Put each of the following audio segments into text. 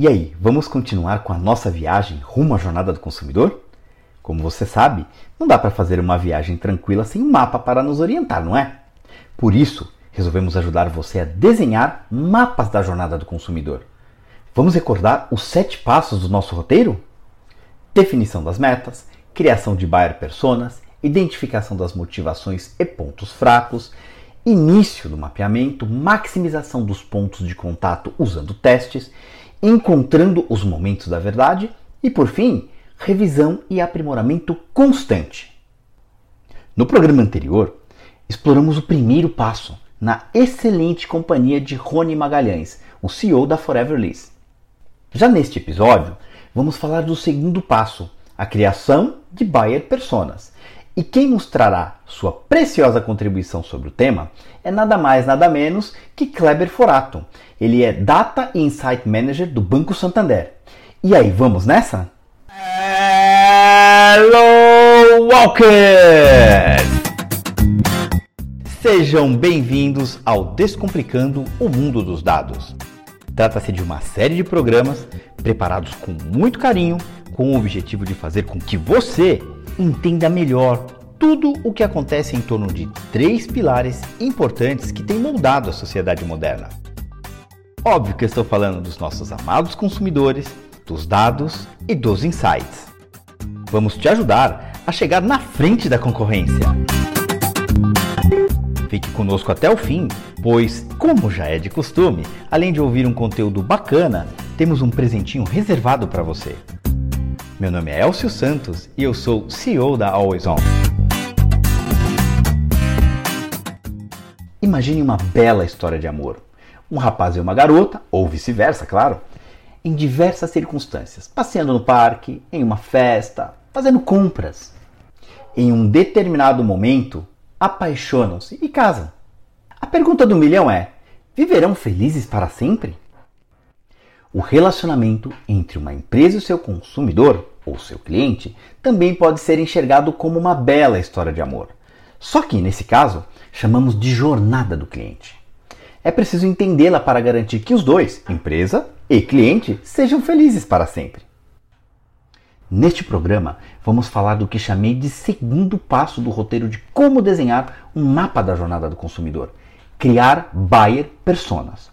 E aí, vamos continuar com a nossa viagem rumo à jornada do consumidor? Como você sabe, não dá para fazer uma viagem tranquila sem um mapa para nos orientar, não é? Por isso, resolvemos ajudar você a desenhar mapas da jornada do consumidor. Vamos recordar os sete passos do nosso roteiro? Definição das metas, criação de buyer personas, identificação das motivações e pontos fracos, início do mapeamento, maximização dos pontos de contato usando testes, encontrando os momentos da verdade e, por fim, revisão e aprimoramento constante. No programa anterior, exploramos o primeiro passo na excelente companhia de Rony Magalhães, o CEO da Forever Lease. Já neste episódio, vamos falar do segundo passo, a criação de buyer personas. E quem mostrará sua preciosa contribuição sobre o tema é nada mais nada menos que Kleber Forato. Ele é Data e Insight Manager do Banco Santander. E aí, vamos nessa? Hello, Walkers! Sejam bem-vindos ao Descomplicando o Mundo dos Dados. Trata-se de uma série de programas preparados com muito carinho, com o objetivo de fazer com que você entenda melhor tudo o que acontece em torno de três pilares importantes que têm moldado a sociedade moderna. Óbvio que estou falando dos nossos amados consumidores, dos dados e dos insights. Vamos te ajudar a chegar na frente da concorrência. Fique conosco até o fim, pois, como já é de costume, além de ouvir um conteúdo bacana, temos um presentinho reservado para você. Meu nome é Elcio Santos e eu sou CEO da Always On. Imagine uma bela história de amor. Um rapaz e uma garota, ou vice-versa, claro, em diversas circunstâncias, passeando no parque, em uma festa, fazendo compras. Em um determinado momento, apaixonam-se e casam. A pergunta do milhão é: viverão felizes para sempre? O relacionamento entre uma empresa e seu consumidor, ou seu cliente, também pode ser enxergado como uma bela história de amor. Só que, nesse caso, chamamos de jornada do cliente. É preciso entendê-la para garantir que os dois, empresa e cliente, sejam felizes para sempre. Neste programa, vamos falar do que chamei de segundo passo do roteiro de como desenhar um mapa da jornada do consumidor: criar buyer personas.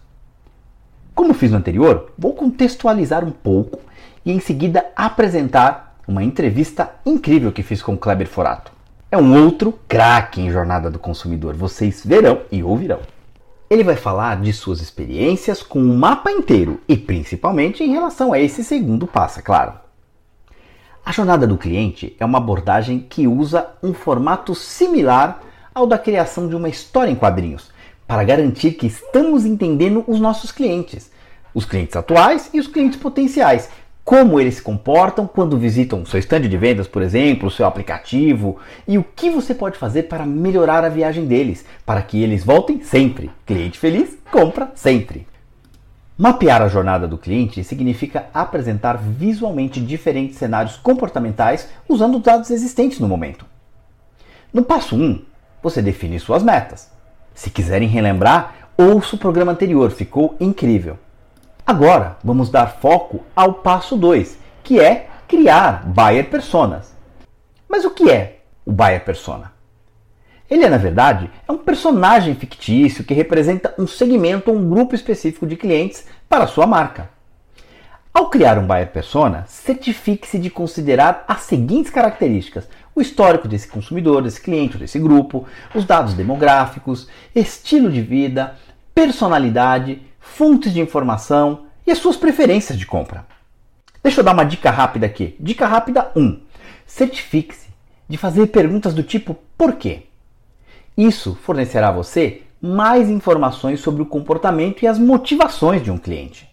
Como fiz no anterior, vou contextualizar um pouco e em seguida apresentar uma entrevista incrível que fiz com Kleber Forato. É um outro craque em jornada do consumidor, vocês verão e ouvirão. Ele vai falar de suas experiências com o mapa inteiro e principalmente em relação a esse segundo passo, é claro. A jornada do cliente é uma abordagem que usa um formato similar ao da criação de uma história em quadrinhos, para garantir que estamos entendendo os nossos clientes, os clientes atuais e os clientes potenciais, como eles se comportam quando visitam seu estande de vendas, por exemplo, seu aplicativo, e o que você pode fazer para melhorar a viagem deles, para que eles voltem sempre. Cliente feliz, compra sempre. Mapear a jornada do cliente significa apresentar visualmente diferentes cenários comportamentais usando os dados existentes no momento. No passo 1, você define suas metas. Se quiserem relembrar, ouça o programa anterior, ficou incrível. Agora, vamos dar foco ao passo 2, que é criar buyer personas. Mas o que é o buyer persona? Ele é, na verdade, é um personagem fictício que representa um segmento ou um grupo específico de clientes para sua marca. Ao criar um buyer persona, certifique-se de considerar as seguintes características: o histórico desse consumidor, desse cliente, desse grupo, os dados demográficos, estilo de vida, personalidade, fontes de informação e as suas preferências de compra. Deixa eu dar uma dica rápida aqui. Dica rápida 1. Certifique-se de fazer perguntas do tipo por quê? Isso fornecerá a você mais informações sobre o comportamento e as motivações de um cliente.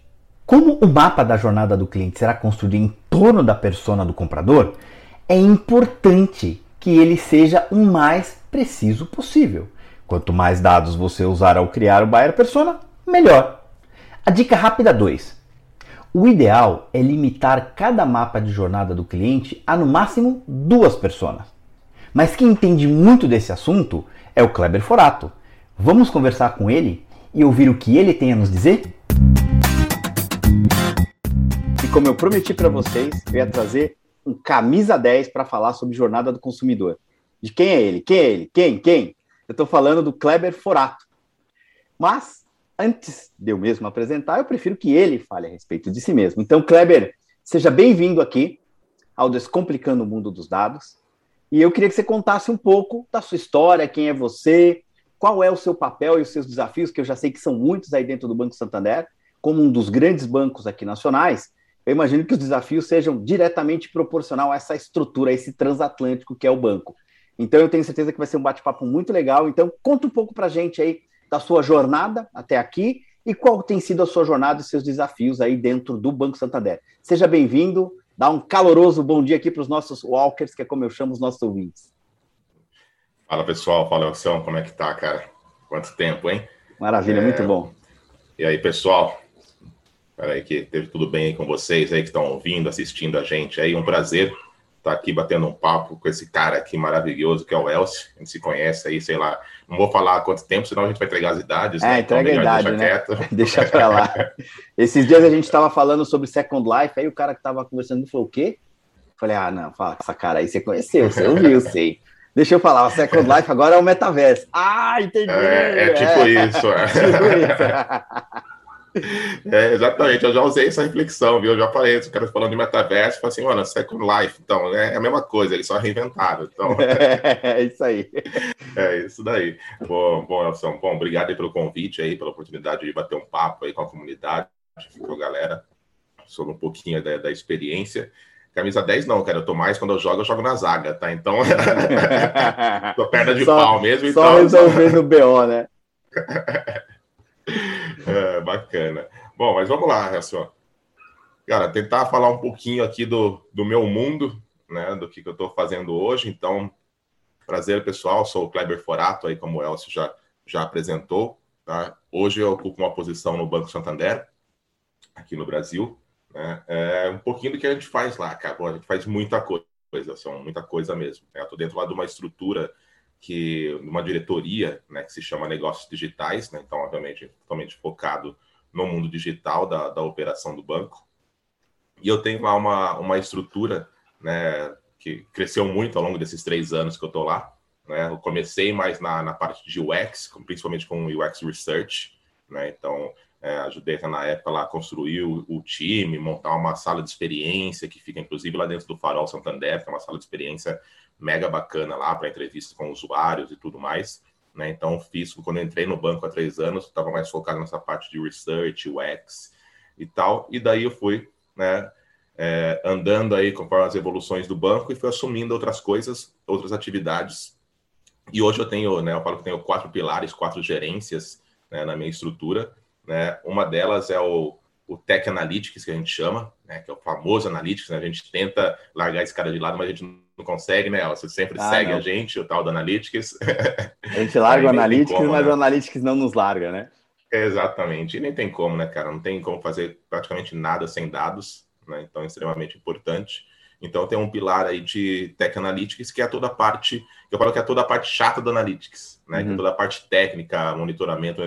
Como o mapa da jornada do cliente será construído em torno da persona do comprador, é importante que ele seja o mais preciso possível. Quanto mais dados você usar ao criar o buyer persona, melhor. A dica rápida 2. O ideal é limitar cada mapa de jornada do cliente a no máximo duas personas. Mas quem entende muito desse assunto é o Kleber Forato. Vamos conversar com ele e ouvir o que ele tem a nos dizer? como eu prometi para vocês, eu ia trazer um camisa 10 para falar sobre jornada do consumidor. De quem é ele? Quem é ele? Quem? Quem? Eu estou falando do Kleber Forato. Mas, antes de eu mesmo apresentar, eu prefiro que ele fale a respeito de si mesmo. Então, Kleber, seja bem-vindo aqui ao Descomplicando o Mundo dos Dados. E eu queria que você contasse um pouco da sua história, quem é você, qual é o seu papel e os seus desafios, que eu já sei que são muitos aí dentro do Banco Santander, como um dos grandes bancos aqui nacionais. Eu imagino que os desafios sejam diretamente proporcional a essa estrutura, a esse transatlântico que é o banco. Então eu tenho certeza que vai ser um bate-papo muito legal. Então conta um pouco para a gente aí da sua jornada até aqui e qual tem sido a sua jornada e seus desafios aí dentro do Banco Santander. Seja bem-vindo, dá um caloroso bom dia aqui para os nossos walkers, que é como eu chamo os nossos ouvintes. Fala pessoal, fala Elson, como é que tá, cara? Quanto tempo, hein? Maravilha, é... muito bom. E aí, pessoal? Espera aí que teve tudo bem aí com vocês aí que estão ouvindo, assistindo a gente aí. Um prazer estar tá aqui batendo um papo com esse cara aqui maravilhoso que é o Elcio. A gente se conhece aí, sei lá, não vou falar há quanto tempo, senão a gente vai entregar as idades. É, né? Então, entrega então, a idade, deixa né? deixa pra lá. Esses dias a gente estava falando sobre Second Life, aí o cara que estava conversando falou, o quê? Falei, ah, não, fala, essa cara aí você conheceu, você ouviu, sei. Deixa eu falar, o Second Life agora é o metaverso. Ah, entendi! É, é tipo é. isso. É. tipo isso. É, exatamente, eu já usei essa reflexão, viu? Eu já falei, os caras falando de metaverso, falei assim, mano, Second Life, então, é a mesma coisa, eles só reinventaram. Então... É, isso aí. É isso daí. Bom, bom, Nelson, bom, obrigado aí pelo convite aí, pela oportunidade de bater um papo aí com a comunidade, com a galera, sobre um pouquinho da, da experiência. Camisa 10 não, cara, eu tô mais, quando eu jogo, eu jogo na zaga, tá? Então, tô perna de só, pau mesmo. Só então... resolvendo o BO, né? É, bacana. Bom, mas vamos lá, Resson. Cara, tentar falar um pouquinho aqui do, do meu mundo, né, do que, que eu estou fazendo hoje. Então, prazer, pessoal. Sou o Kleber Forato, aí como o Elcio já, já apresentou. Tá? Hoje eu ocupo uma posição no Banco Santander, aqui no Brasil. Né? É um pouquinho do que a gente faz lá, cara. Bom, a gente faz muita coisa, são muita coisa mesmo. Né? Eu estou dentro lá de uma estrutura que uma diretoria, né, que se chama Negócios Digitais, né, então, obviamente, totalmente focado no mundo digital da, da operação do banco. E eu tenho lá uma, uma estrutura, né, que cresceu muito ao longo desses três anos que eu estou lá. Né, eu comecei mais na, na parte de UX, principalmente com UX Research, né, então é, ajudei na época lá a construir o, o, time, montar uma sala de experiência que fica inclusive lá dentro do Farol Santander, que é uma sala de experiência mega bacana lá para entrevistas com usuários e tudo mais. Né? Então, fiz, quando entrei no banco há três anos, estava mais focado nessa parte de research, UX e tal. E daí eu fui né, é, andando aí conforme as evoluções do banco e fui assumindo outras coisas, outras atividades. E hoje eu tenho, né, eu falo que tenho quatro pilares, quatro gerências né, na minha estrutura. Né? Uma delas é o o Tech Analytics, que a gente chama, né, que é o famoso Analytics, né, a gente tenta largar esse cara de lado, mas a gente não consegue, né? Você sempre ah, segue não. a gente, o tal do Analytics. A gente larga o Analytics, como, mas né? o Analytics não nos larga, né? Exatamente, e nem tem como, né, cara? Não tem como fazer praticamente nada sem dados, né? Então é extremamente importante. Então tem um pilar aí de Tech Analytics, que é toda a parte, eu falo que é toda a parte chata do Analytics, né? Uhum. Que é uhum. toda a parte técnica, monitoramento,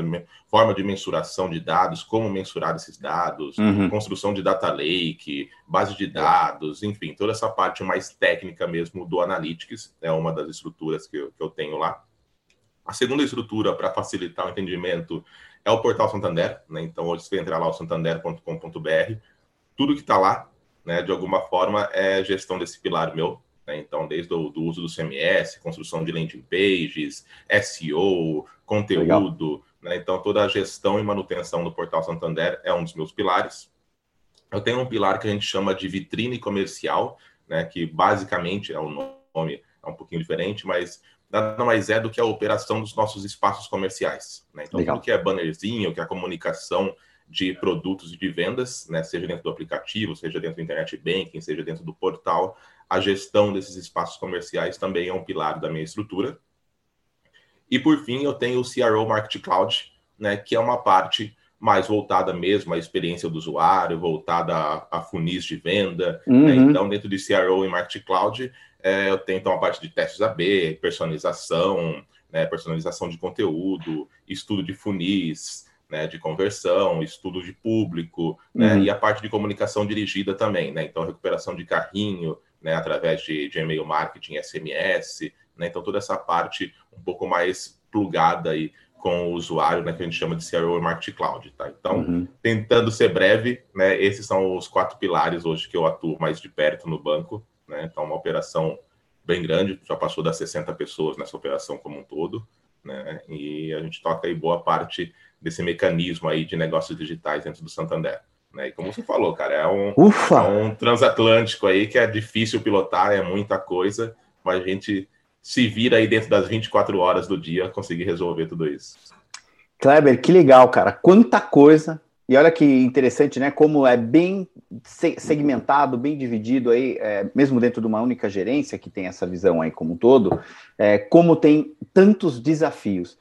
forma de mensuração de dados, como mensurar esses dados, uhum. construção de data lake, base de dados, enfim, toda essa parte mais técnica mesmo do Analytics, é uma das estruturas que eu, que eu tenho lá. A segunda estrutura para facilitar o entendimento é o portal Santander, né? Então, hoje você entra lá, o santander.com.br, tudo que está lá né, de alguma forma, é gestão desse pilar meu. Né? Então, desde o do uso do CMS, construção de landing pages, SEO, conteúdo. Né? Então, toda a gestão e manutenção do Portal Santander é um dos meus pilares. Eu tenho um pilar que a gente chama de vitrine comercial, né, que basicamente é um nome é um pouquinho diferente, mas nada mais é do que a operação dos nossos espaços comerciais. Né? Então, Legal. tudo que é bannerzinho, que é a comunicação de produtos e de vendas, né, seja dentro do aplicativo, seja dentro do internet banking, seja dentro do portal, a gestão desses espaços comerciais também é um pilar da minha estrutura. E por fim, eu tenho o CRO Marketing Cloud, né, que é uma parte mais voltada mesmo à experiência do usuário, voltada a, a funis de venda. Né? Uhum. Né? Então, dentro de CRO e Marketing Cloud, é, eu tenho então a parte de testes AB, personalização, né, personalização de conteúdo, estudo de funis, né, de conversão, estudo de público, né, uhum. e a parte de comunicação dirigida também, né, então recuperação de carrinho, né, através de, de e-mail marketing, SMS, né, então toda essa parte um pouco mais plugada aí com o usuário, né, que a gente chama de CRO Marketing Cloud, tá? Então, uhum. tentando ser breve, né, esses são os quatro pilares hoje que eu atuo mais de perto no banco, né? Então, uma operação bem grande, já passou das 60 pessoas nessa operação como um todo, né? E a gente toca aí boa parte desse mecanismo aí de negócios digitais dentro do Santander. Né? E como você falou, cara, é um, é um transatlântico aí que é difícil pilotar, é muita coisa, mas a gente se vira aí dentro das 24 horas do dia conseguir resolver tudo isso. Kleber, que legal, cara. Quanta coisa. E olha que interessante, né? Como é bem segmentado, bem dividido aí, é, mesmo dentro de uma única gerência que tem essa visão aí como um todo, é, como tem tantos desafios.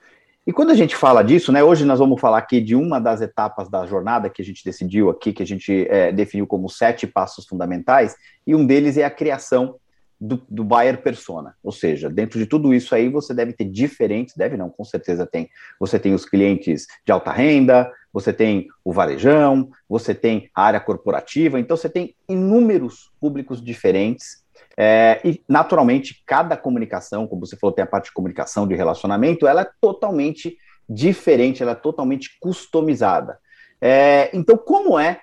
E quando a gente fala disso, né, hoje nós vamos falar aqui de uma das etapas da jornada que a gente decidiu aqui, que a gente é, definiu como sete passos fundamentais, e um deles é a criação do, do buyer persona. Ou seja, dentro de tudo isso aí, você deve ter diferentes, deve não, com certeza tem. Você tem os clientes de alta renda, você tem o varejão, você tem a área corporativa, então você tem inúmeros públicos diferentes é, e, naturalmente, cada comunicação, como você falou, tem a parte de comunicação, de relacionamento, ela é totalmente diferente, ela é totalmente customizada. É, então, como é,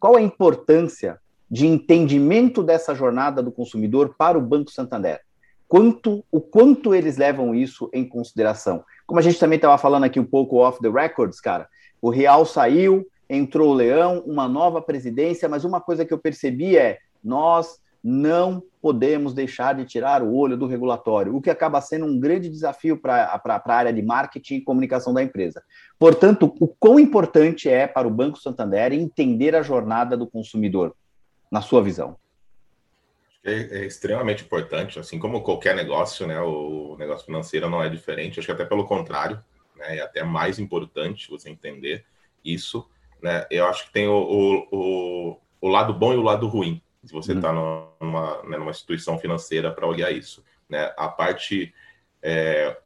qual a importância de entendimento dessa jornada do consumidor para o Banco Santander? Quanto, o quanto eles levam isso em consideração? Como a gente também estava falando aqui um pouco off the records, cara, o Real saiu, entrou o Leão, uma nova presidência, mas uma coisa que eu percebi é nós não podemos deixar de tirar o olho do regulatório, o que acaba sendo um grande desafio para a área de marketing e comunicação da empresa. Portanto, o quão importante é para o Banco Santander entender a jornada do consumidor, na sua visão? É, é, extremamente importante, assim como qualquer negócio, né? O negócio financeiro não é diferente, acho que até pelo contrário, né? É até mais importante você entender isso, né? Eu acho que tem o, o, o, o lado bom e o lado ruim se você está uhum. numa, né, numa instituição financeira para olhar isso. Né? A parte é,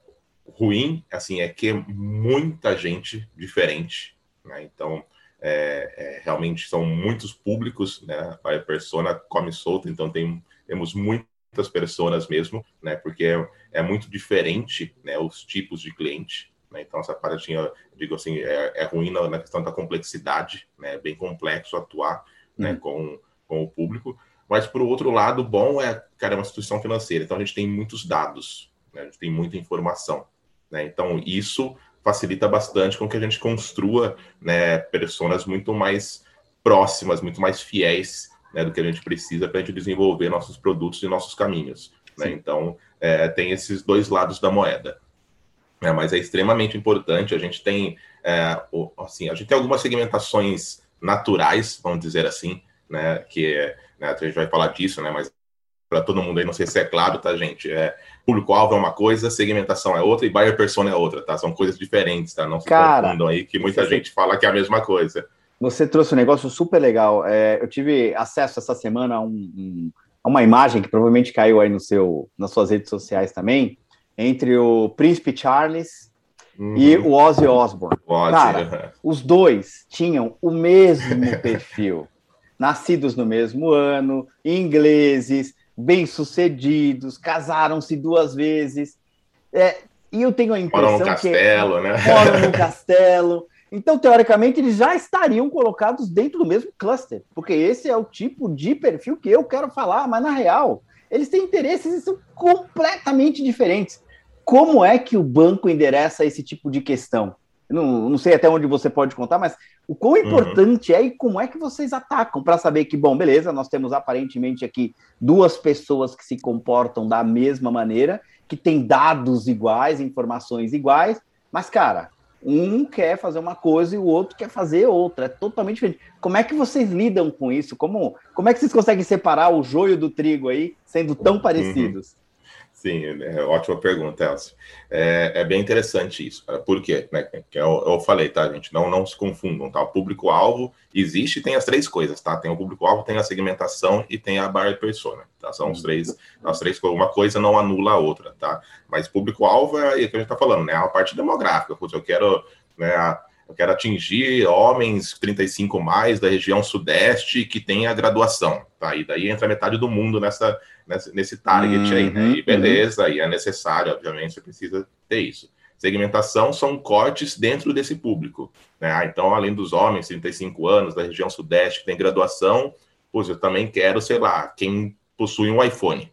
ruim, assim, é que é muita gente diferente, né? Então, é, é, realmente são muitos públicos, né? A persona come solta, então tem, temos muitas pessoas mesmo, né? Porque é, é, muito diferente, né? Os tipos de cliente, né? Então, essa parte, eu digo assim, é, é ruim na, na, questão da complexidade, né? É bem complexo atuar, né? Uhum. Com com o público. Mas, por outro lado, bom é, cara, é uma instituição financeira, então a gente tem muitos dados, né? a gente tem muita informação. Né? Então, isso facilita bastante com que a gente construa né, pessoas muito mais próximas, muito mais fiéis né, do que a gente precisa para a gente desenvolver nossos produtos e nossos caminhos. Né? Então, é, tem esses dois lados da moeda. É, mas é extremamente importante. A gente tem, é, assim, a gente tem algumas segmentações naturais, vamos dizer assim, né? Que é, né, a gente vai falar disso, né? Mas para todo mundo aí, não sei se é claro, tá, gente? É, público-alvo é uma coisa, segmentação é outra e buyer persona é outra, tá? São coisas diferentes, tá? Não se Cara, confundam aí, que muita gente fala que é a mesma coisa. Você trouxe um negócio super legal. É, eu tive acesso essa semana a, um, um, a, uma imagem que provavelmente caiu aí no seu, nas suas redes sociais também, entre o Príncipe Charles uhum. e o Ozzy Osbourne. Cara, os dois tinham o mesmo perfil nascidos no mesmo ano, ingleses, bem-sucedidos, casaram-se duas vezes. É, e eu tenho a impressão moram no castelo, que né? moram no castelo. Então, teoricamente, eles já estariam colocados dentro do mesmo cluster, porque esse é o tipo de perfil que eu quero falar, mas na real, eles têm interesses e são completamente diferentes. Como é que o banco endereça esse tipo de questão? Não, não sei até onde você pode contar, mas o quão uhum. importante uhum. é e como é que vocês atacam para saber que, bom, beleza, nós temos aparentemente aqui duas pessoas que se comportam da mesma maneira, que têm dados iguais, informações iguais, mas, cara, um quer fazer uma coisa e o outro quer fazer outra, é totalmente diferente. Como é que vocês lidam com isso? Como, como é que vocês conseguem separar o joio do trigo aí, sendo tão uhum. parecidos? Uhum. Sim, é ótima pergunta, Elcio. É, é, bem interessante isso. Por quê? Né? Que eu, eu, falei, tá, gente? Não, não se confundam, tá? O público-alvo existe tem as três coisas, tá? Tem o público-alvo, tem a segmentação e tem a buyer persona, tá? São os três, as três coisas. Uma coisa não anula a outra, tá? Mas público-alvo é o que a gente tá falando, né? A parte demográfica. Putz, eu quero, né? eu quero atingir homens 35 mais da região sudeste que tem a graduação, tá? E daí entra metade do mundo nessa, nessa nesse target uhum, aí, né? E uhum. beleza, uhum. e é necessário, obviamente, você precisa ter isso. Segmentação são cortes dentro desse público, né? Ah, então, além dos homens 35 anos da região sudeste que tem graduação, pois eu também quero, sei lá, quem possui um iPhone.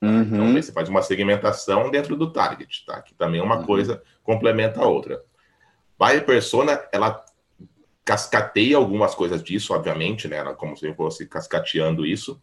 Tá? Uhum. Então, você faz uma segmentação dentro do target, tá? Que também é uma uhum. coisa complementa a outra. Buyer Persona, ela cascateia algumas coisas disso, obviamente, né? Ela, como se fosse cascateando isso,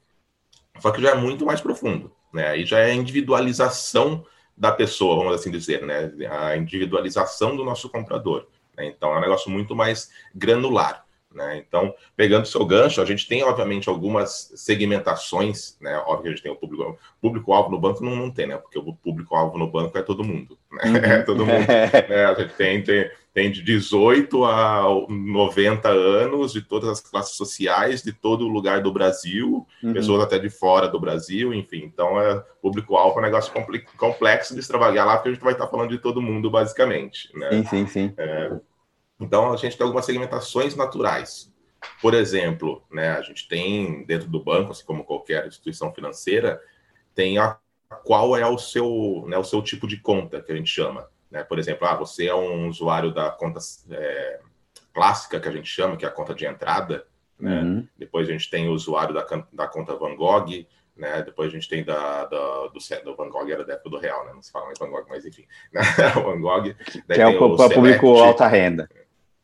só que já é muito mais profundo, né? Aí já é a individualização da pessoa, vamos assim dizer, né? A individualização do nosso comprador. Né? Então é um negócio muito mais granular. Né? Então, pegando o seu gancho, a gente tem, obviamente, algumas segmentações, né? Óbvio que a gente tem o público, público-alvo no banco, não, não tem, né? Porque o público-alvo no banco é todo mundo, né? Uhum. É todo mundo. né? A gente tem, tem, tem de 18 a 90 anos, de todas as classes sociais, de todo lugar do Brasil, uhum. pessoas até de fora do Brasil, enfim. Então, é público-alvo é um negócio complexo de se trabalhar lá, porque a gente vai estar falando de todo mundo, basicamente. Né? Sim, sim, sim. É, então, a gente tem algumas segmentações naturais. Por exemplo, né, a gente tem dentro do banco, assim como qualquer instituição financeira, tem a qual é o seu, né, o seu tipo de conta, que a gente chama. Né? Por exemplo, ah, você é um usuário da conta é, clássica, que a gente chama, que é a conta de entrada. Né? Uhum. Depois a gente tem o usuário da, da conta Van Gogh, né? Depois a gente tem da, da do, do Van Gogh, era da época do Real, né? Não se fala mais Van Gogh, mas enfim. Né? o Van Gogh. que é o, o público alta renda.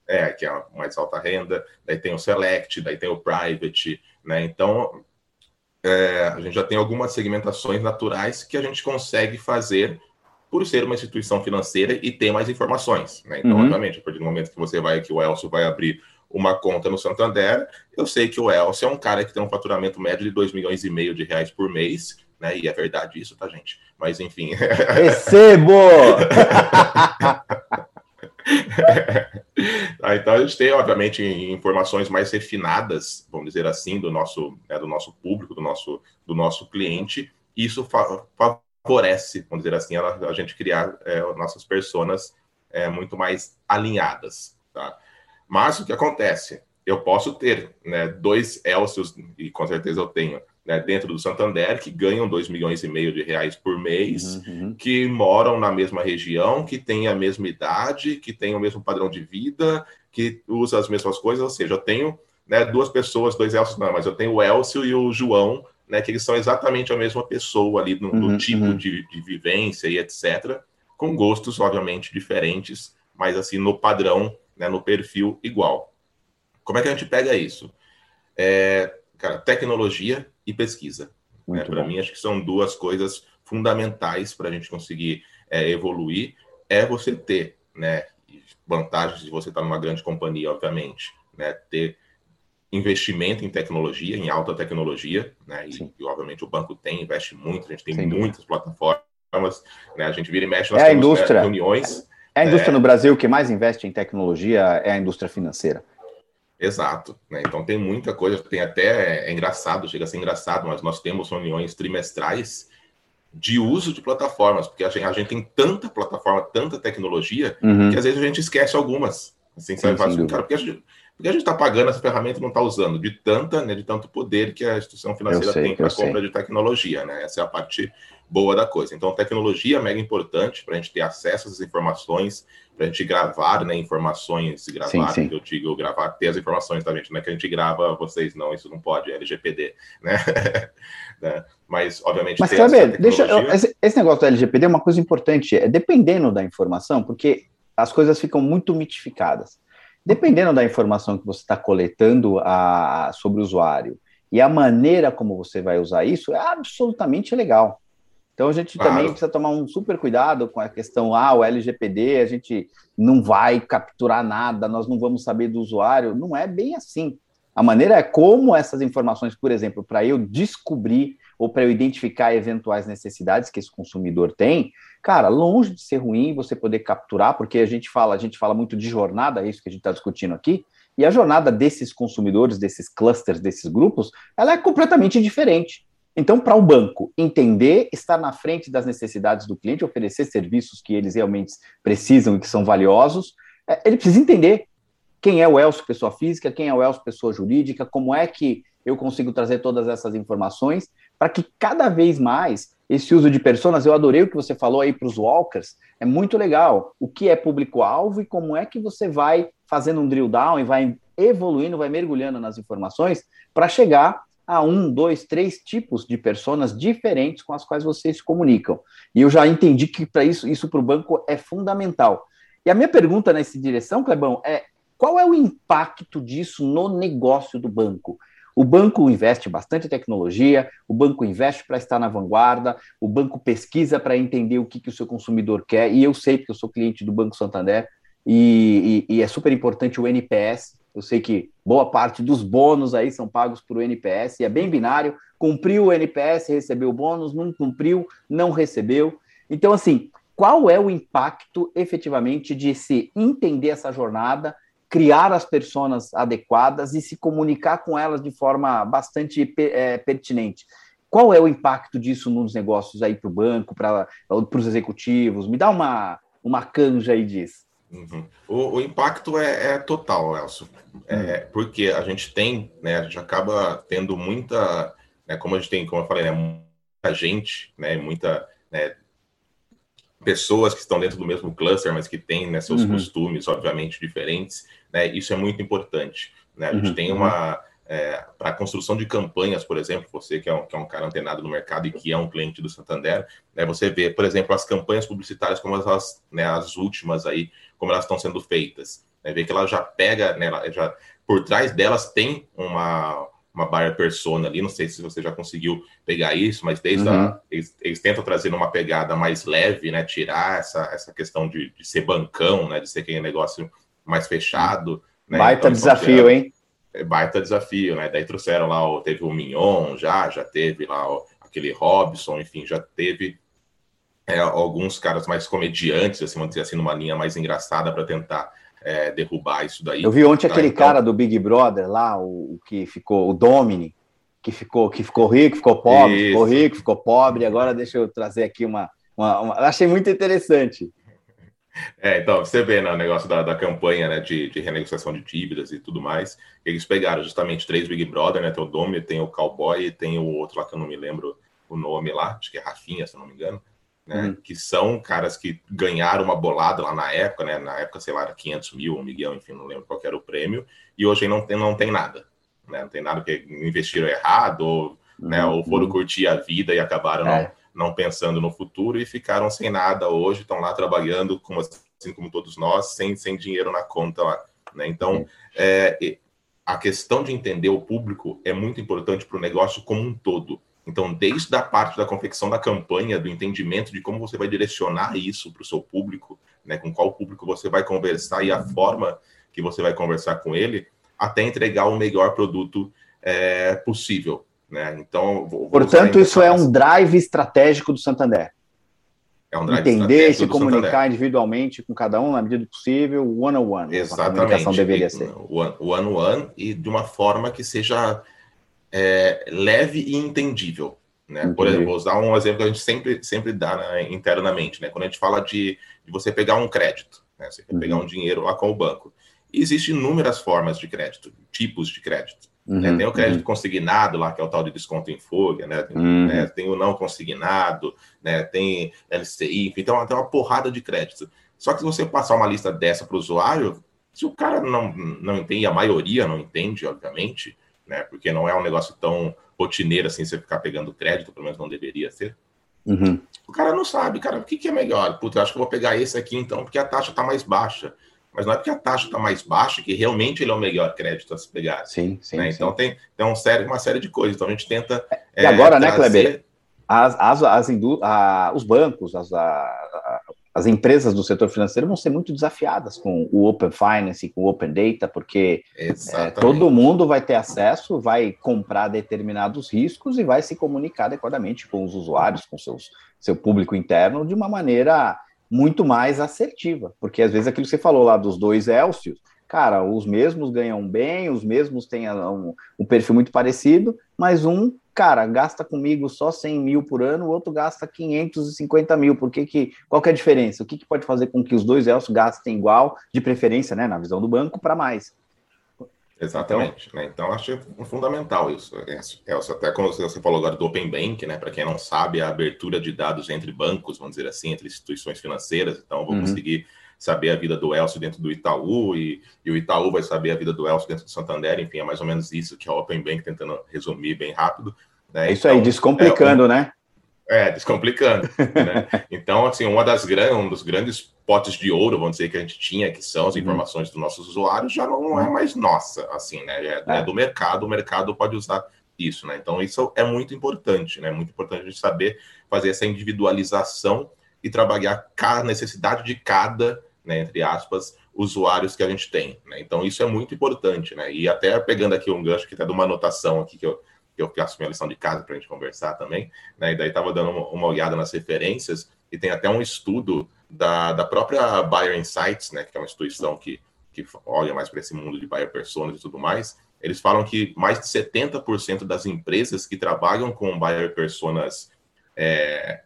É, que é mais alta renda, daí tem o Select, daí tem o Private, né? Então, é, a gente já tem algumas segmentações naturais que a gente consegue fazer por ser uma instituição financeira e ter mais informações, né? Então, uhum. obviamente, a partir do momento que você vai, que o Elcio vai abrir uma conta no Santander, eu sei que o Elcio é um cara que tem um faturamento médio de 2 milhões e meio de reais por mês, né? E é verdade isso, tá, gente? Mas, enfim... Recebo! ah, então a gente tem, obviamente, informações mais refinadas, vamos dizer assim, do nosso, né, do nosso público, do nosso, do nosso cliente. E isso fa favorece, vamos dizer assim, a, a gente criar é, nossas personas é, muito mais alinhadas. Tá? Mas o que acontece? Eu posso ter né, dois Elcios, e com certeza eu tenho, né, dentro do Santander, que ganham 2 milhões e meio de reais por mês, uhum. que moram na mesma região, que têm a mesma idade, que têm o mesmo padrão de vida, que usa as mesmas coisas, ou seja, eu tenho né, duas pessoas, dois Elcios, não, mas eu tenho o Elcio e o João, né, que eles são exatamente a mesma pessoa ali no, uhum, tipo uhum. de, de vivência e etc., com gostos, obviamente, diferentes, mas assim, no padrão, né, no perfil igual. Como é que a gente pega isso? É, cara, tecnologia e pesquisa. Né? Para mim, acho que são duas coisas fundamentais para a gente conseguir é, evoluir. É você ter né, vantagens de você estar numa grande companhia, obviamente, né, ter investimento em tecnologia, em alta tecnologia, né, e, e, obviamente o banco tem, investe muito, a gente tem Sem muitas dúvida. plataformas, né, a gente vira e mexe, nós é temos a indústria, reuniões. É a indústria é, no Brasil que mais investe em tecnologia, é a indústria financeira. Exato. Né? Então tem muita coisa, tem até, é engraçado, chega a ser engraçado, mas nós temos reuniões trimestrais de uso de plataformas, porque a gente, a gente tem tanta plataforma, tanta tecnologia, uhum. que às vezes a gente esquece algumas. Assim, sim, sabe, sim, cara, porque a gente porque a gente está pagando essa ferramenta e não está usando, de tanta, né, de tanto poder que a instituição financeira sei, tem para a compra de tecnologia, né? Essa é a parte boa da coisa. Então, tecnologia é mega importante para a gente ter acesso às informações, para a gente gravar né, informações, gravar, sim, sim. eu digo gravar, ter as informações da gente, não é que a gente grava vocês, não, isso não pode, é LGPD, né? né? Mas, obviamente, Mas, sabe, deixa, esse, esse negócio do LGPD é uma coisa importante, é dependendo da informação, porque as coisas ficam muito mitificadas. Dependendo da informação que você está coletando a, sobre o usuário e a maneira como você vai usar isso, é absolutamente legal. Então a gente claro. também precisa tomar um super cuidado com a questão, ah, o LGPD, a gente não vai capturar nada, nós não vamos saber do usuário. Não é bem assim. A maneira é como essas informações, por exemplo, para eu descobrir ou para eu identificar eventuais necessidades que esse consumidor tem, cara, longe de ser ruim você poder capturar, porque a gente fala, a gente fala muito de jornada, é isso que a gente está discutindo aqui, e a jornada desses consumidores, desses clusters, desses grupos, ela é completamente diferente. Então, para o banco entender, estar na frente das necessidades do cliente, oferecer serviços que eles realmente precisam e que são valiosos, é, ele precisa entender quem é o Elcio, pessoa física, quem é o Elcio, pessoa jurídica, como é que eu consigo trazer todas essas informações para que cada vez mais esse uso de personas, eu adorei o que você falou aí para os walkers, é muito legal. O que é público-alvo e como é que você vai fazendo um drill down e vai evoluindo, vai mergulhando nas informações para chegar a um, dois, três tipos de personas diferentes com as quais vocês se comunicam. E eu já entendi que para isso, isso para o banco é fundamental. E a minha pergunta nessa direção, Clebão, é qual é o impacto disso no negócio do banco? O banco investe bastante tecnologia, o banco investe para estar na vanguarda, o banco pesquisa para entender o que, que o seu consumidor quer, e eu sei, porque eu sou cliente do Banco Santander, e, e, e é super importante o NPS. Eu sei que boa parte dos bônus aí são pagos por o NPS, e é bem binário. Cumpriu o NPS, recebeu o bônus, não cumpriu, não recebeu. Então, assim, qual é o impacto efetivamente de se entender essa jornada criar as pessoas adequadas e se comunicar com elas de forma bastante é, pertinente. Qual é o impacto disso nos negócios aí para o banco, para os executivos? Me dá uma, uma canja aí disso. Uhum. O, o, impacto é, é total, Elcio. É, hum. porque a gente tem, né, a gente acaba tendo muita, né, como a gente tem, como eu falei, né, muita gente, né, muita né, pessoas que estão dentro do mesmo cluster, mas que têm né, seus uhum. costumes, obviamente, diferentes. Né, isso é muito importante. Né? A gente uhum. tem uma. É, para a construção de campanhas, por exemplo, você que é, um, que é, um, cara antenado no mercado e que é um cliente do Santander, né, você vê, por exemplo, as campanhas publicitárias como elas, né, as últimas aí, como elas estão sendo feitas. Né, vê que ela já pega, né, ela já, por trás delas tem uma, uma buyer persona ali, não sei se você já conseguiu pegar isso, mas desde uhum. a, eles, eles, tentam trazer uma pegada mais leve, né, tirar essa, essa questão de, de ser bancão, né, de ser aquele negócio mais fechado. Né, baita então, desafio, hein? É baita desafio, né, daí trouxeram lá, teve o Mignon já, já teve lá o, aquele Robson, enfim, já teve é, alguns caras mais comediantes, assim, vamos dizer assim, numa linha mais engraçada para tentar é, derrubar isso daí. Eu vi ontem tá? aquele então... cara do Big Brother lá, o, o, que ficou, o Domini, que ficou, que ficou rico, ficou pobre, isso. ficou rico, ficou pobre. Agora deixa eu trazer aqui uma. uma, uma... achei muito interessante. É, então, você vê né, o negócio da, da campanha né, de, de, renegociação de dívidas e tudo mais. Eles pegaram justamente três Big Brother, né? Tem o Domi, tem o Cowboy e tem o outro lá que eu não me lembro o nome lá, acho que é Rafinha, se eu não me engano né? Uhum. Que são caras que ganharam uma bolada lá na época, né? Na época, sei lá, era 500 mil, um Miguel, enfim, não lembro qual era o prêmio. E hoje não tem, não tem nada, né? Não tem nada que investiram errado ou, uhum. né? ou foram curtir a vida e acabaram é. não, não pensando no futuro e ficaram sem nada hoje, estão lá trabalhando, como, assim como todos nós, sem, sem dinheiro na conta lá, né? Então, uhum. é, a questão de entender o público é muito importante para o negócio como um todo. Então, desde a parte da confecção da campanha, do entendimento de como você vai direcionar isso para o seu público, né, com qual público você vai conversar e a forma que você vai conversar com ele, até entregar o melhor produto é, possível. Né? Então, vou, portanto, isso é um drive estratégico do Santander. É um drive Entender, se comunicar Santander. individualmente com cada um na medida do possível, one on one. Exatamente. A comunicação deveria ser. One on one e de uma forma que seja é, leve e entendível. Né? Por exemplo, vou usar um exemplo que a gente sempre, sempre dá né, internamente. Né? Quando a gente fala de, de você pegar um crédito, né? você quer uhum. pegar um dinheiro lá com o banco. Existem inúmeras formas de crédito, tipos de crédito. Uhum, né? Tem o crédito uhum. consignado lá, que é o tal de desconto em folha, né? Tem, uhum. né? tem o não consignado, né? tem LCI, enfim, tem uma, tem uma porrada de crédito. Só que se você passar uma lista dessa para o usuário, se o cara não, não entende, a maioria não entende, obviamente, né? Porque não é um negócio tão rotineiro assim, você ficar pegando crédito, pelo menos não deveria ser. Uhum. O cara não sabe, cara, o que, que é melhor? Puta, eu acho que eu vou pegar esse aqui então, porque a taxa está mais baixa. Mas não é porque a taxa está mais baixa que realmente ele é o melhor crédito a se pegar. Sim, sim. Né? Então tem, tem um série, uma série de coisas. Então a gente tenta. E é, agora, né, trazer... né, Kleber? As, as, as indú... a, os bancos, as, a, as empresas do setor financeiro vão ser muito desafiadas com o Open Finance, com o Open Data, porque é, todo mundo vai ter acesso, vai comprar determinados riscos e vai se comunicar adequadamente com os usuários, com seus, seu público interno, de uma maneira muito mais assertiva, porque às vezes aquilo que você falou lá dos dois Elcios, cara, os mesmos ganham bem, os mesmos têm um, um perfil muito parecido, mas um, cara, gasta comigo só 100 mil por ano, o outro gasta 550 mil. Por que que, qual que é a diferença? O que, que pode fazer com que os dois Elcio gastem igual, de preferência, né, na visão do banco, para mais? Exatamente. Então, né? então acho fundamental isso. Elcio, até como você falou agora do Open Bank, né? Para quem não sabe, a abertura de dados entre bancos, vamos dizer assim, entre instituições financeiras. Então, eu vou uhum. conseguir saber a vida do Elcio dentro do Itaú e, e, o Itaú vai saber a vida do Elcio dentro do Santander. Enfim, é mais ou menos isso que o Open Bank, tentando resumir bem rápido. Né? É isso então, aí, descomplicando, é, um, né? É, descomplicando. né? Então, assim, uma das grandes, um dos grandes potes de ouro, vamos dizer, que a gente tinha, que são as uhum. informações dos nossos usuários, já não é mais nossa, assim, né? É, é. é do mercado, o mercado pode usar isso, né? Então, isso é muito importante, né? Muito importante a gente saber fazer essa individualização e trabalhar a necessidade de cada né, entre aspas, usuários que a gente tem. Né? Então, isso é muito importante. Né? E até pegando aqui um gancho que está de uma anotação aqui que eu, que eu faço minha lição de casa para a gente conversar também, né? e daí estava dando uma, uma, olhada nas referências, e tem até um estudo da, da própria Buyer Insights, né? que é uma instituição que, que olha mais para esse mundo de buyer personas e tudo mais, eles falam que mais de 70% das empresas que trabalham com buyer personas é,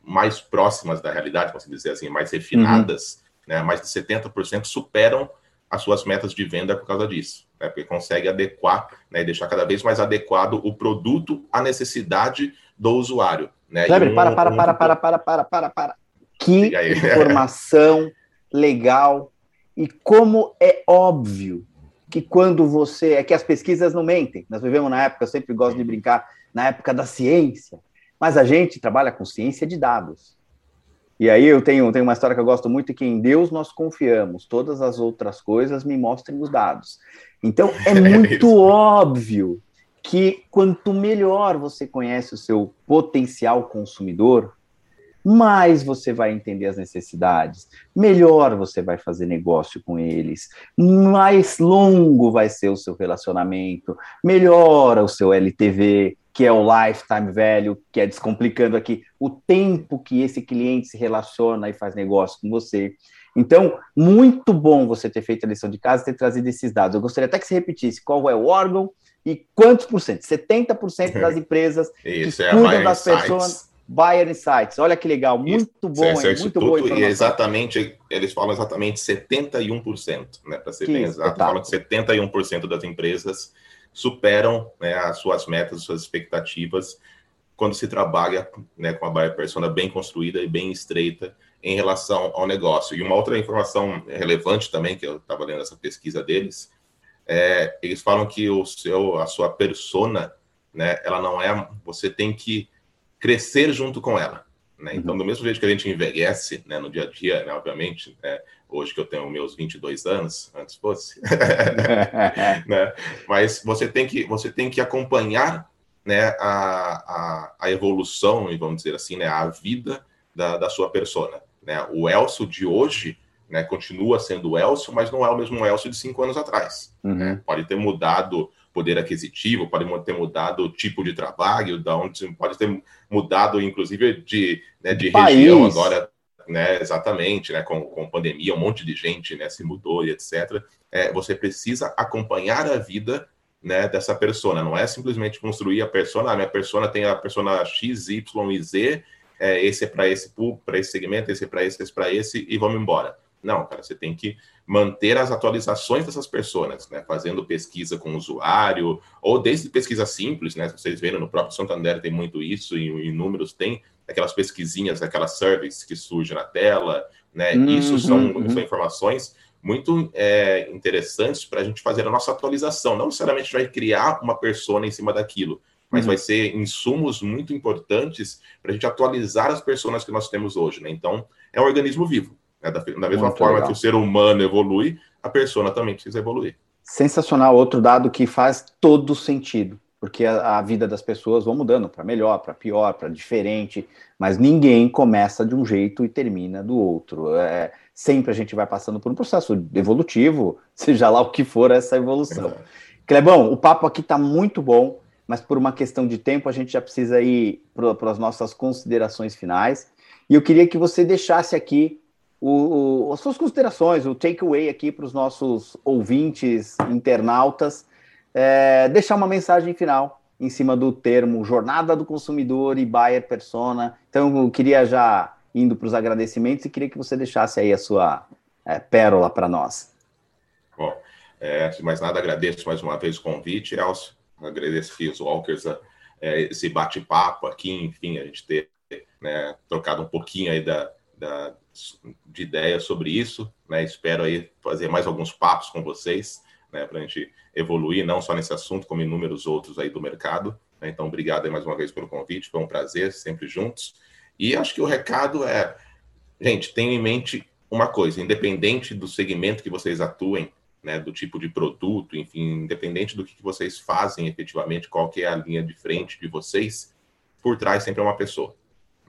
mais próximas da realidade, posso dizer assim, mais refinadas, uhum né, mais de 70% superam as suas metas de venda por causa disso, né, porque consegue adequar né, e deixar cada vez mais adequado o produto à necessidade do usuário. Né? Kleber, um, para, para, um... para, para, para, para, para, para. Que informação legal e como é óbvio que quando você. É que as pesquisas não mentem. Nós vivemos na época, eu sempre gosto de brincar, na época da ciência, mas a gente trabalha com ciência de dados. E aí eu tenho, tenho uma história que eu gosto muito, que em Deus nós confiamos, todas as outras coisas me mostrem os dados. Então é muito óbvio que quanto melhor você conhece o seu potencial consumidor, mais você vai entender as necessidades, melhor você vai fazer negócio com eles, mais longo vai ser o seu relacionamento, melhora o seu LTV, que é o lifetime value, que é descomplicando aqui o tempo que esse cliente se relaciona e faz negócio com você. Então, muito bom você ter feito a lição de casa e ter trazido esses dados. Eu gostaria até que você repetisse qual é o órgão e quantos por cento? 70% das empresas Isso, que é cuidam das Insights. pessoas. Buyer Insights, olha que legal, muito bom, é, é muito bom. E exatamente, eles falam exatamente 71%, né? Para ser que bem exato, falam que 71% das empresas superam né, as suas metas, as suas expectativas, quando se trabalha né, com a buyer persona bem construída e bem estreita em relação ao negócio. E uma outra informação relevante também, que eu estava lendo essa pesquisa deles, é, eles falam que o seu, a sua persona, né, ela não é, você tem que crescer junto com ela. Né? Então, uhum. do mesmo jeito que a gente envelhece né, no dia a dia, né, obviamente, né, hoje que eu tenho meus 22 anos, antes fosse, né? mas você tem que, você tem que acompanhar né, a, a, a, evolução, e vamos dizer assim, né, a vida da, da sua persona. Né? O Elcio de hoje né, continua sendo o Elcio, mas não é o mesmo Elcio de cinco anos atrás. Uhum. Né? Pode ter mudado poder aquisitivo, pode ter mudado o tipo de trabalho, da onde pode ter mudado, inclusive, de, né, de região agora, né, exatamente, né, com, com pandemia, um monte de gente né, se mudou e etc. É, você precisa acompanhar a vida né, dessa persona, não é simplesmente construir a persona, a minha persona tem a persona X, Y e Z, é, esse é para esse para esse segmento, esse é para esse, esse é para esse, e vamos embora. Não, cara, você tem que manter as atualizações dessas pessoas, né? Fazendo pesquisa com o usuário, ou desde pesquisa simples, né? Vocês viram no próprio Santander tem muito isso, e em números tem aquelas pesquisinhas, aquelas surveys que surgem na tela, né? Uhum, isso são, uhum. são informações muito é, interessantes para a gente fazer a nossa atualização. Não necessariamente vai criar uma persona em cima daquilo, mas uhum. vai ser insumos muito importantes para a gente atualizar as pessoas que nós temos hoje, né? Então, é um organismo vivo. Né? Da, da, mesma Muito forma legal. que o ser humano evolui, a persona também precisa evoluir. Sensacional. Outro dado que faz todo sentido, porque a, a vida das pessoas vão mudando para melhor, para pior, para diferente, mas ninguém começa de um jeito e termina do outro. É, sempre a gente vai passando por um processo evolutivo, seja lá o que for essa evolução. É. Clebão, o papo aqui está muito bom, mas por uma questão de tempo a gente já precisa ir para as nossas considerações finais. E eu queria que você deixasse aqui o, o, as suas considerações, o takeaway aqui para os nossos ouvintes, internautas, é, deixar uma mensagem final em cima do termo jornada do consumidor e buyer persona. Então, eu queria já indo para os agradecimentos e queria que você deixasse aí a sua é, pérola para nós. Bom, é, antes de mais nada, agradeço mais uma vez o convite, Elcio. Agradeço aqui os Walkers, é, esse bate-papo aqui, enfim, a gente ter né, trocado um pouquinho aí da, da, de ideias sobre isso. Né? Espero aí fazer mais alguns papos com vocês, né, para a gente evoluir, não só nesse assunto, como inúmeros outros aí do mercado. Né? Então, obrigado aí mais uma vez pelo convite, foi um prazer, sempre juntos. E acho que o recado é, gente, tenham em mente uma coisa, independente do segmento que vocês atuem, né, do tipo de produto, enfim, independente do que vocês fazem efetivamente, qual que é a linha de frente de vocês, por trás sempre é uma pessoa.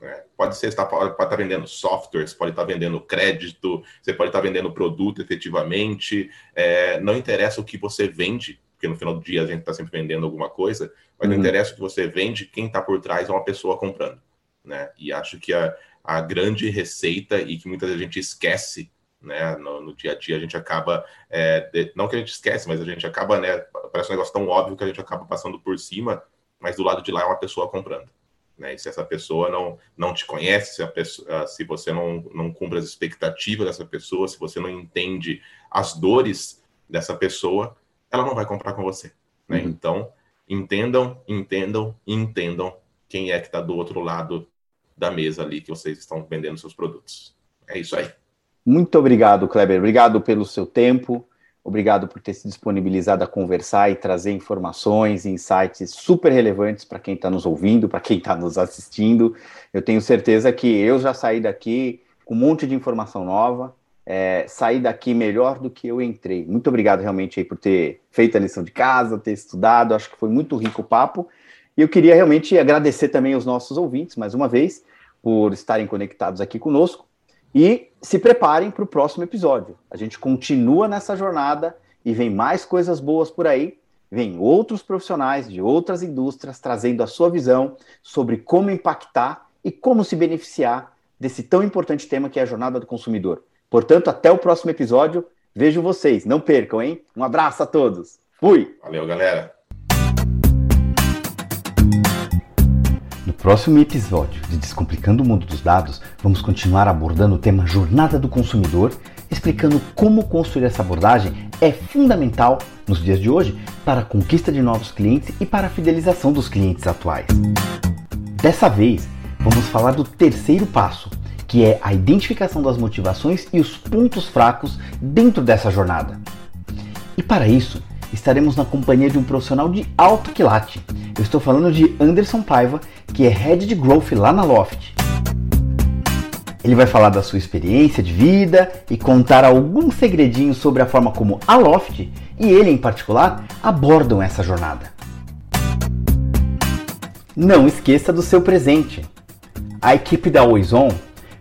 Né? Pode ser, tá, pode estar tá vendendo softwares, pode estar tá vendendo crédito, você pode estar tá vendendo produto efetivamente. É, não interessa o que você vende, porque no final do dia a gente está sempre vendendo alguma coisa, mas uhum. não interessa o que você vende, quem está por trás é uma pessoa comprando. Né? E acho que a, a grande receita e que muita gente esquece né? No, no, dia a dia a gente acaba, é, de, não que a gente esquece, mas a gente acaba, né? Parece um negócio tão óbvio que a gente acaba passando por cima, mas do lado de lá é uma pessoa comprando. Né? E se essa pessoa não, não te conhece, se, pessoa, se você não, não cumpre as expectativas dessa pessoa, se você não entende as dores dessa pessoa, ela não vai comprar com você. Né? Uhum. Então, entendam, entendam entendam quem é que está do outro lado da mesa ali que vocês estão vendendo seus produtos. É isso aí. Muito obrigado, Kleber. Obrigado pelo seu tempo. Obrigado por ter se disponibilizado a conversar e trazer informações e insights super relevantes para quem está nos ouvindo, para quem está nos assistindo. Eu tenho certeza que eu já saí daqui com um monte de informação nova, é, saí daqui melhor do que eu entrei. Muito obrigado realmente aí por ter feito a lição de casa, ter estudado. Acho que foi muito rico o papo. E eu queria realmente agradecer também aos nossos ouvintes, mais uma vez, por estarem conectados aqui conosco. E se preparem para o próximo episódio. A gente continua nessa jornada e vem mais coisas boas por aí. Vem outros profissionais de outras indústrias trazendo a sua visão sobre como impactar e como se beneficiar desse tão importante tema que é a jornada do consumidor. Portanto, até o próximo episódio. Vejo vocês. Não percam, hein? Um abraço a todos. Fui! Valeu, galera! Próximo episódio de Descomplicando o Mundo dos Dados, vamos continuar abordando o tema Jornada do Consumidor, explicando como construir essa abordagem é fundamental nos dias de hoje para a conquista de novos clientes e para a fidelização dos clientes atuais. Dessa vez, vamos falar do terceiro passo, que é a identificação das motivações e os pontos fracos dentro dessa jornada. E para isso, estaremos na companhia de um profissional de alto quilate. Eu estou falando de Anderson Paiva, que é Head de Growth lá na Loft. Ele vai falar da sua experiência de vida e contar alguns segredinhos sobre a forma como a Loft e ele em particular abordam essa jornada. Não esqueça do seu presente. A equipe da Always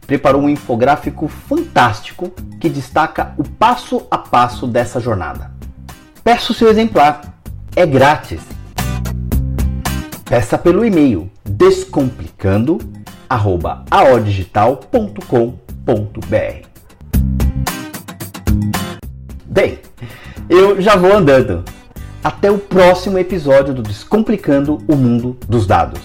preparou um infográfico fantástico que destaca o passo a passo dessa jornada. Peça o seu exemplar. É grátis. Peça pelo e-mail descomplicando@aodigital.com.br. Bem, eu já vou andando. Até o próximo episódio do Descomplicando o Mundo dos Dados.